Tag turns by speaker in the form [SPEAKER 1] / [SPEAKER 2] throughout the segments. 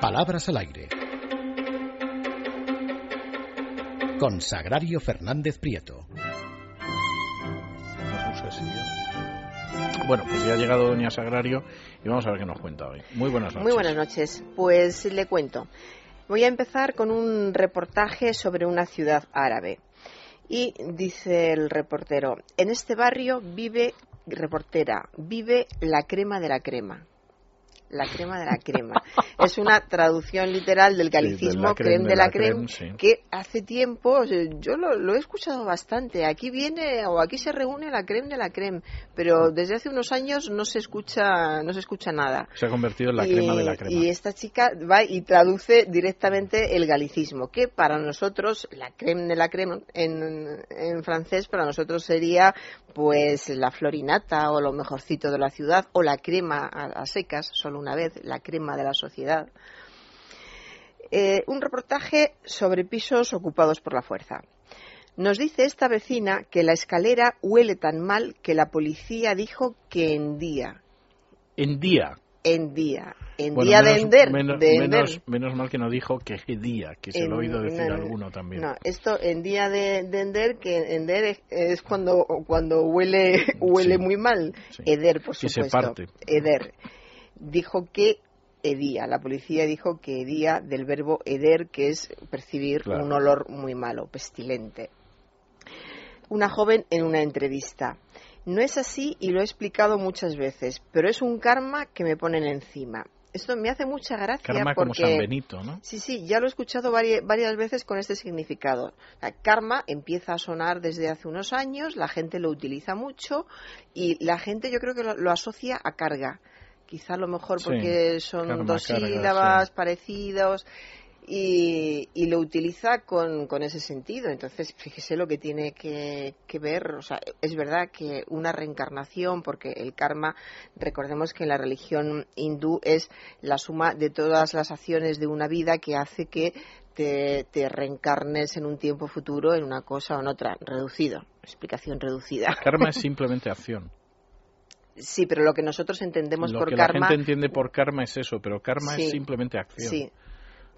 [SPEAKER 1] Palabras al aire. Con Sagrario Fernández Prieto.
[SPEAKER 2] Bueno, pues ya ha llegado Doña Sagrario y vamos a ver qué nos cuenta hoy. Muy buenas noches.
[SPEAKER 3] Muy buenas noches. Pues le cuento. Voy a empezar con un reportaje sobre una ciudad árabe. Y dice el reportero, en este barrio vive, reportera, vive la crema de la crema la crema de la crema. es una traducción literal del galicismo creme de la creme, que hace tiempo, yo lo, he escuchado bastante, aquí viene o aquí se reúne la creme de la creme, pero desde hace unos años no se escucha, no se escucha nada.
[SPEAKER 2] Se ha convertido en la crema de la crema.
[SPEAKER 3] Y esta chica va y traduce directamente el galicismo, que para nosotros, la creme de la creme en, en francés, para nosotros sería pues la florinata o lo mejorcito de la ciudad o la crema a, secas, solo una vez, la crema de la sociedad. Eh, un reportaje sobre pisos ocupados por la fuerza. Nos dice esta vecina que la escalera huele tan mal que la policía dijo que en día.
[SPEAKER 2] En día
[SPEAKER 3] en día. En día de Ender.
[SPEAKER 2] Menos, mal que no dijo que día, que se lo he oído decir alguno también.
[SPEAKER 3] No, esto en día de, Ender, que Ender es, cuando, cuando huele, huele muy mal. Eder, por supuesto.
[SPEAKER 2] se parte.
[SPEAKER 3] Eder. Dijo que edía. La policía dijo que edía del verbo eder, que es percibir un olor muy malo, pestilente. Una joven en una entrevista. No es así y lo he explicado muchas veces, pero es un karma que me ponen encima. Esto me hace mucha gracia
[SPEAKER 2] karma
[SPEAKER 3] porque...
[SPEAKER 2] como San Benito, ¿no?
[SPEAKER 3] Sí, sí, ya lo he escuchado varias, veces con este significado. karma empieza a sonar desde hace unos años, la gente lo utiliza mucho y la gente yo creo que lo, asocia a carga. Quizá a lo mejor porque son dos sílabas parecidos y, lo utiliza con, ese sentido. Entonces, fíjese lo que tiene que, ver. O sea, es verdad que una reencarnación, porque el karma, recordemos que en la religión hindú es la suma de todas las acciones de una vida que hace que te, reencarnes en un tiempo futuro en una cosa o en otra, reducido. Explicación reducida.
[SPEAKER 2] Karma es simplemente acción.
[SPEAKER 3] Sí, pero lo que nosotros entendemos
[SPEAKER 2] lo
[SPEAKER 3] por
[SPEAKER 2] que
[SPEAKER 3] karma.
[SPEAKER 2] La gente entiende por karma es eso, pero karma es simplemente acción.
[SPEAKER 3] Sí,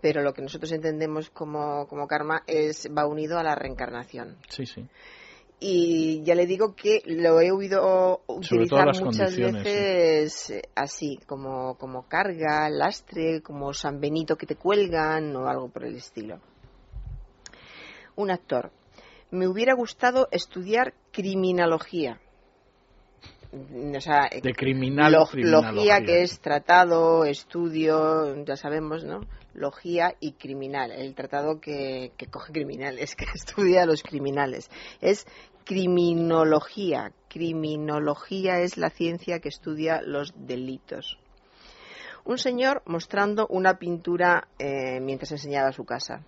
[SPEAKER 3] pero lo que nosotros entendemos como, karma es va unido a la reencarnación.
[SPEAKER 2] Sí, sí.
[SPEAKER 3] Y ya le digo que lo he oído utilizar muchas veces así, como, como carga, lastre, como San Benito que te cuelgan o algo por el estilo. Un actor. Me hubiera gustado estudiar criminología
[SPEAKER 2] de criminología
[SPEAKER 3] que es tratado, estudio, ya sabemos, ¿no? Logía y criminal, el tratado que, que coge criminales, que estudia a los criminales. Es criminología. Criminología es la ciencia que estudia los delitos. Un señor mostrando una pintura eh, mientras enseñaba su casa.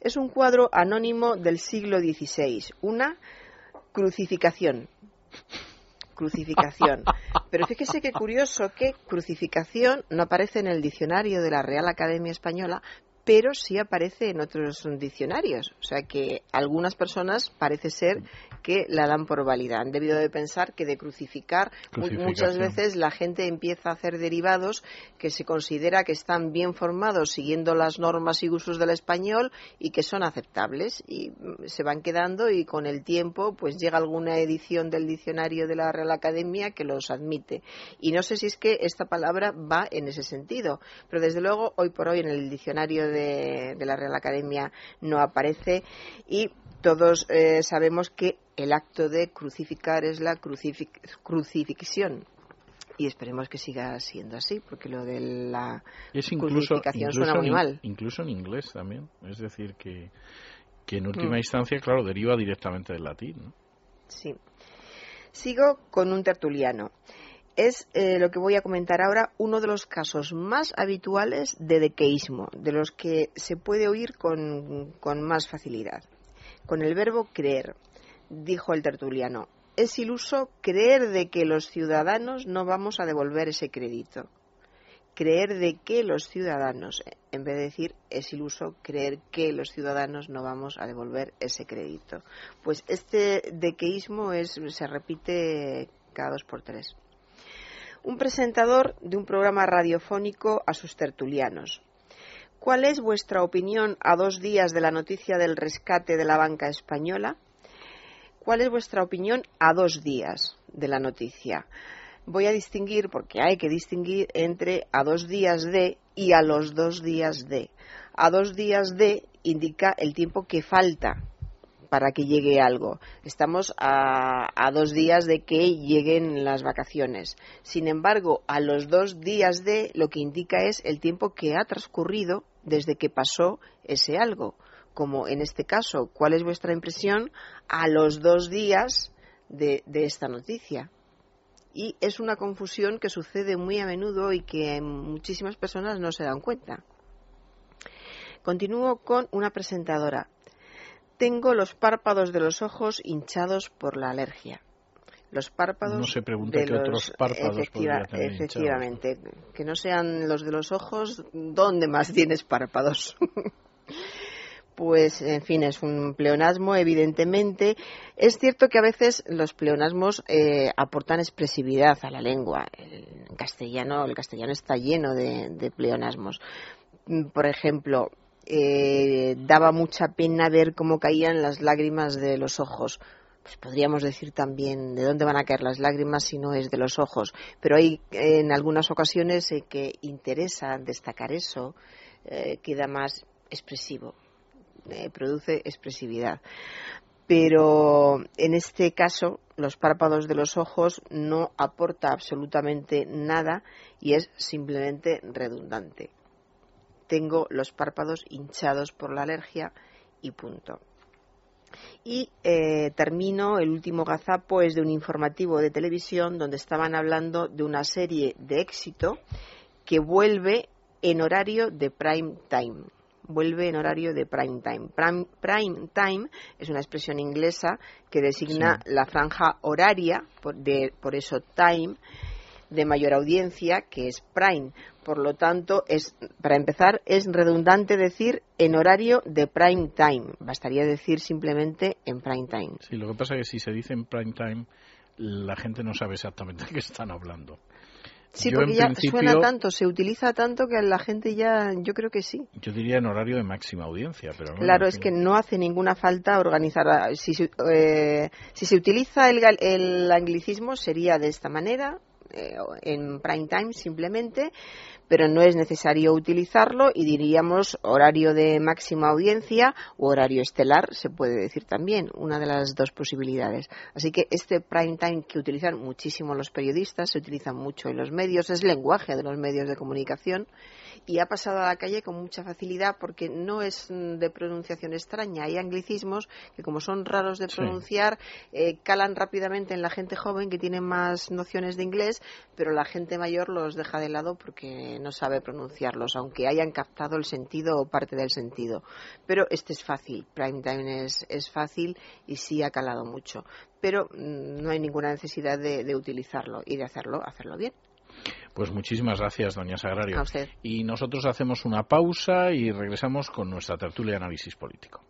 [SPEAKER 3] Es un cuadro anónimo del siglo XVI, una crucificación crucificación. Pero fíjese qué curioso que crucificación no aparece en el diccionario de la Real Academia Española, pero sí aparece en otros diccionarios. O sea que algunas personas parece ser que la dan por válida. Han debido de pensar que de crucificar muchas veces la gente empieza a hacer derivados que se considera que están bien formados siguiendo las normas y usos del español y que son aceptables y mm, se van quedando y con el tiempo pues llega alguna edición del diccionario de la Real Academia que los admite. Y no sé si es que esta palabra va en ese sentido, pero desde luego hoy por hoy en el diccionario de, la Real Academia no aparece y todos eh, sabemos que el acto de crucificar es la crucifixión y esperemos que siga siendo así, porque lo de la crucificación suena muy mal.
[SPEAKER 2] Incluso en inglés también, es decir, que, que en última mm. instancia, claro, deriva directamente del latín.
[SPEAKER 3] Sí. Sigo con un tertuliano. Es eh, lo que voy a comentar ahora uno de los casos más habituales de dequeísmo, de los que se puede oír con, con más facilidad. Con el verbo creer dijo el tertuliano, es iluso creer de que los ciudadanos no vamos a devolver ese crédito. Creer de que los ciudadanos, en vez de decir es iluso creer que los ciudadanos no vamos a devolver ese crédito. Pues este dequeísmo es, se repite cada dos por tres. Un presentador de un programa radiofónico a sus tertulianos. ¿Cuál es vuestra opinión a dos días de la noticia del rescate de la banca española? ¿Cuál es vuestra opinión a dos días de la noticia? Voy a distinguir, porque hay que distinguir entre a dos días de y a los dos días de. A dos días de indica el tiempo que falta para que llegue algo. Estamos a, dos días de que lleguen las vacaciones. Sin embargo, a los dos días de lo que indica es el tiempo que ha transcurrido desde que pasó ese algo. Como en este caso, ¿cuál es vuestra impresión a los dos días de, de esta noticia? Y es una confusión que sucede muy a menudo y que muchísimas personas no se dan cuenta. Continúo con una presentadora. Tengo los párpados de los ojos hinchados por la alergia. Los párpados.
[SPEAKER 2] No se pregunta
[SPEAKER 3] de
[SPEAKER 2] qué
[SPEAKER 3] los,
[SPEAKER 2] otros párpados
[SPEAKER 3] efectiva,
[SPEAKER 2] tener
[SPEAKER 3] Efectivamente. Que no sean los de los ojos, ¿dónde más tienes párpados? pues, en fin, es un pleonasmo, evidentemente. Es cierto que a veces los pleonasmos eh, aportan expresividad a la lengua. El castellano, el castellano está lleno de, pleonasmos. Por ejemplo, eh, daba mucha pena ver cómo caían las lágrimas de los ojos. Pues podríamos decir también de dónde van a caer las lágrimas si no es de los ojos. Pero hay en algunas ocasiones eh, que interesa destacar eso, eh, queda más expresivo, eh, produce expresividad. Pero en este caso, los párpados de los ojos no aporta absolutamente nada y es simplemente redundante tengo los párpados hinchados por la alergia y punto. Y eh, termino, el último gazapo es de un informativo de televisión donde estaban hablando de una serie de éxito que vuelve en horario de prime time. Vuelve en horario de prime time. Prime, prime time es una expresión inglesa que designa sí. la franja horaria, por, de, por eso time, de mayor audiencia, que es prime. Por lo tanto, es, para empezar, es redundante decir en horario de prime time. Bastaría decir simplemente en prime time.
[SPEAKER 2] Sí, lo que pasa es que si se dice en prime time, la gente no sabe exactamente de qué están hablando.
[SPEAKER 3] Sí, yo porque ya suena tanto, se utiliza tanto que la gente ya, yo creo que sí.
[SPEAKER 2] Yo diría en horario de máxima audiencia, pero no
[SPEAKER 3] Claro, es que no hace ninguna falta organizar. Si, eh, si se utiliza el, el anglicismo sería de esta manera, eh, en prime time simplemente, pero no es necesario utilizarlo y diríamos horario de máxima audiencia o horario estelar, se puede decir también, una de las dos posibilidades. Así que este prime time que utilizan muchísimo los periodistas, se utiliza mucho en los medios, es lenguaje de los medios de comunicación y ha pasado a la calle con mucha facilidad porque no es de pronunciación extraña. Hay anglicismos que como son raros de pronunciar, sí. eh, calan rápidamente en la gente joven que tiene más nociones de inglés, pero la gente mayor los deja de lado porque no sabe pronunciarlos, aunque hayan captado el sentido o parte del sentido. Pero este es fácil, prime time es, es fácil y sí ha calado mucho. Pero mmm, no hay ninguna necesidad de, de utilizarlo y de hacerlo, hacerlo bien.
[SPEAKER 2] Pues muchísimas gracias, doña Sagrario.
[SPEAKER 3] A usted.
[SPEAKER 2] Y nosotros hacemos una pausa y regresamos con nuestra tertulia de análisis político.